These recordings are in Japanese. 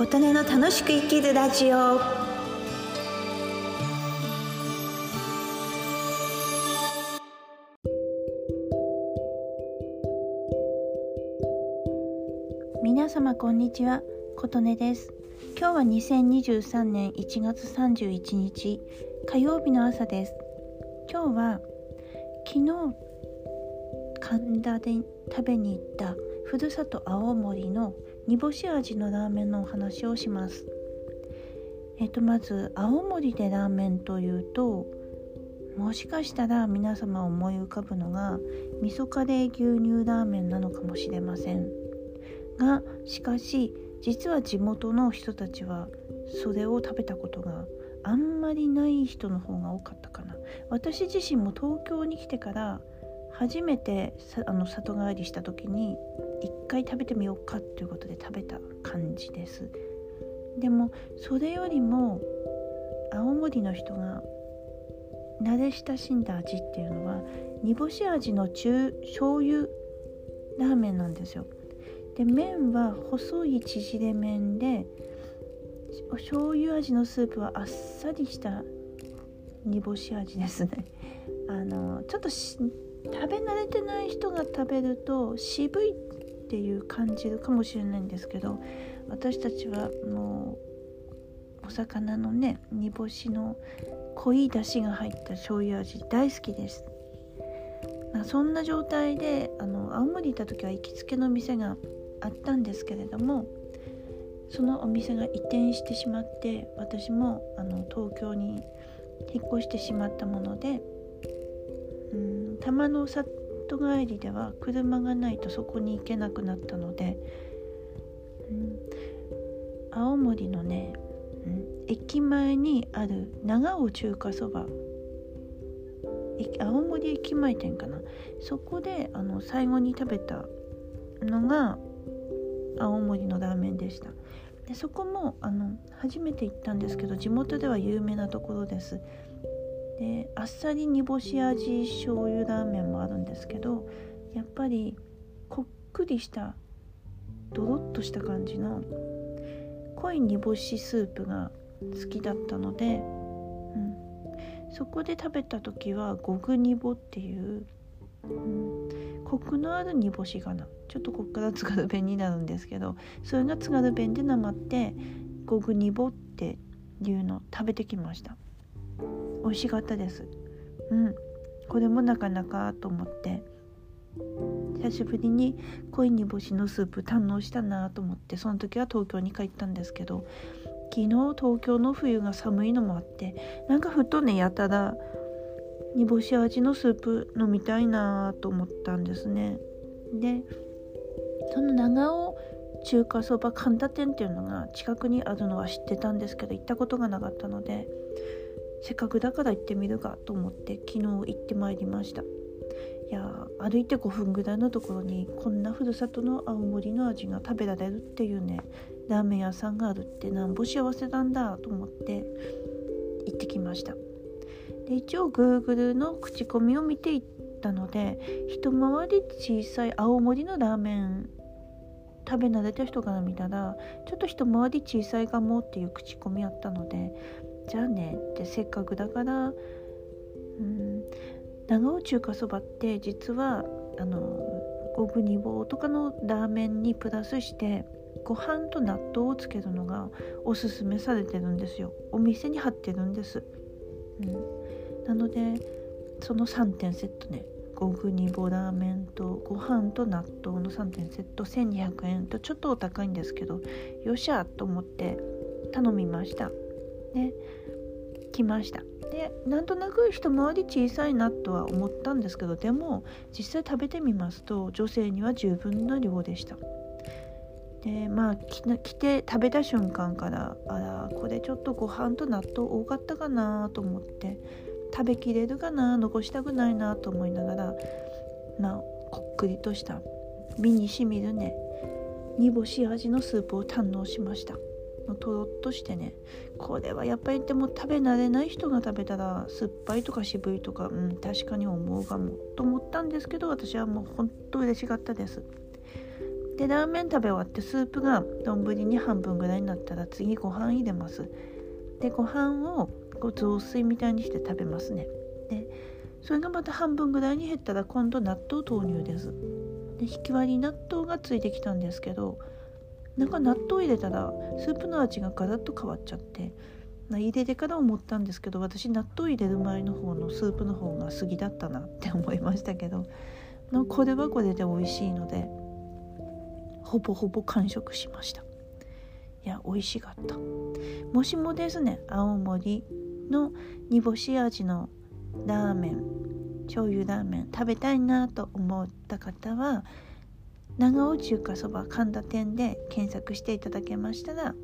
琴音の楽しく生きるラジオ。皆様こんにちは。琴音です。今日は2023年1月31日火曜日の朝です。今日は昨日神田で食べに行ったふるさと青森の煮干し味のラーメンのお話をします。えっとまず青森でラーメンというともしかしたら皆様思い浮かぶのが味噌カレー牛乳ラーメンなのかもしれません。がしかし実は地元の人たちはそれを食べたことがあんまりない人の方が多かったかな。私自身も東京に来てから初めてあの里帰りした時に一回食べてみようかっていうことで食べた感じです。でもそれよりも青森の人が慣れ親しんだ味っていうのは煮干し味の中醤油ラーメンなんですよ。で麺は細い縮れ麺で醤油味のスープはあっさりした煮干し味ですね。あのちょっと食べ慣れてない人が食べると渋いっていう感じるかもしれないんですけど私たちはもうお魚のね煮干しの濃い出汁が入った醤油味大好きです。まあ、そんな状態であの青森行った時は行きつけの店があったんですけれどもそのお店が移転してしまって私もあの東京に引っ越してしまったものでうん。玉の里帰りでは車がないとそこに行けなくなったので、うん、青森のね、うん、駅前にある長尾中華そば。青森駅前店かな。そこであの最後に食べたのが青森のラーメンでした。でそこもあの初めて行ったんですけど地元では有名なところです。であっさり煮干し味醤油ラーメンもあるんですけどやっぱりこっくりしたドロッとした感じの濃い煮干しスープが好きだったので、うん、そこで食べた時はゴグ煮干っていう、うん、コクのある煮干しがなちょっとこっから津軽弁になるんですけどそれが津軽弁でなまってゴグ煮干っていうのを食べてきました。美味しかったです。うん。これもなかなかと思って。久しぶりに濃い煮干しのスープ堪能したなと思って。その時は東京に帰ったんですけど昨日東京の冬が寒いのもあってなんかふとねやたら煮干し味のスープ飲みたいなと思ったんですね。でその長尾中華そば神田店っていうのが近くにあるのは知ってたんですけど行ったことがなかったのでせっかくだから行ってみるかと思って昨日行ってまいりました。いや歩いて5分ぐらいのところにこんなふるさとの青森の味が食べられるっていうねラーメン屋さんがあるってなんぼ幸せなんだと思って行ってきました。で一応 Google の口コミを見ていったので一回り小さい青森のラーメン食べ慣れた人から見たらちょっと一回り小さいかもっていう口コミあったのでじゃあねってせっかくだからうん長尾中華そばって実はあの五分煮棒とかのラーメンにプラスしてご飯と納豆をつけるのがおすすめされてるんですよ。お店に貼ってるんです、うん、なのでその3点セットね五分煮棒ラーメンとご飯と納豆の3点セット1200円とちょっとお高いんですけどよっしゃと思って頼みました。ね来ました。でなんとなく一回り小さいなとは思ったんですけどでも実際食べてみますと女性には十分な量でした。でまあ来て食べた瞬間からあらこれちょっとご飯と納豆多かったかなと思って食べきれるかな残したくないなと思いながらまあこっくりとした身にしみるね煮干し味のスープを堪能しました。とろっとしてね。これはやっぱりでも食べ慣れない人が食べたら酸っぱいとか渋いとかうん確かに思うかもと思ったんですけど私はもうほんと嬉しかったです。でラーメン食べ終わってスープが丼に半分ぐらいになったら次ご飯入れます。でご飯をこう雑炊みたいにして食べますね。でそれがまた半分ぐらいに減ったら今度納豆投入です。で引き割り納豆がついてきたんですけどなんか納豆入れたらスープの味がガラッと変わっちゃって入れてから思ったんですけど私納豆入れる前の方のスープの方が好きだったなって思いましたけどこれはこれで美味しいのでほぼほぼ完食しました。いや美味しかった。もしもですね青森の煮干し味のラーメン醤油ラーメン食べたいなと思った方は長尾中華そば神田店で検索していただけましたら、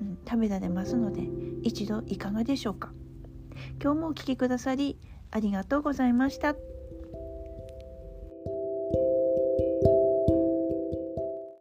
うん、食べられますので一度いかがでしょうか今日もお聴きくださりありがとうございました。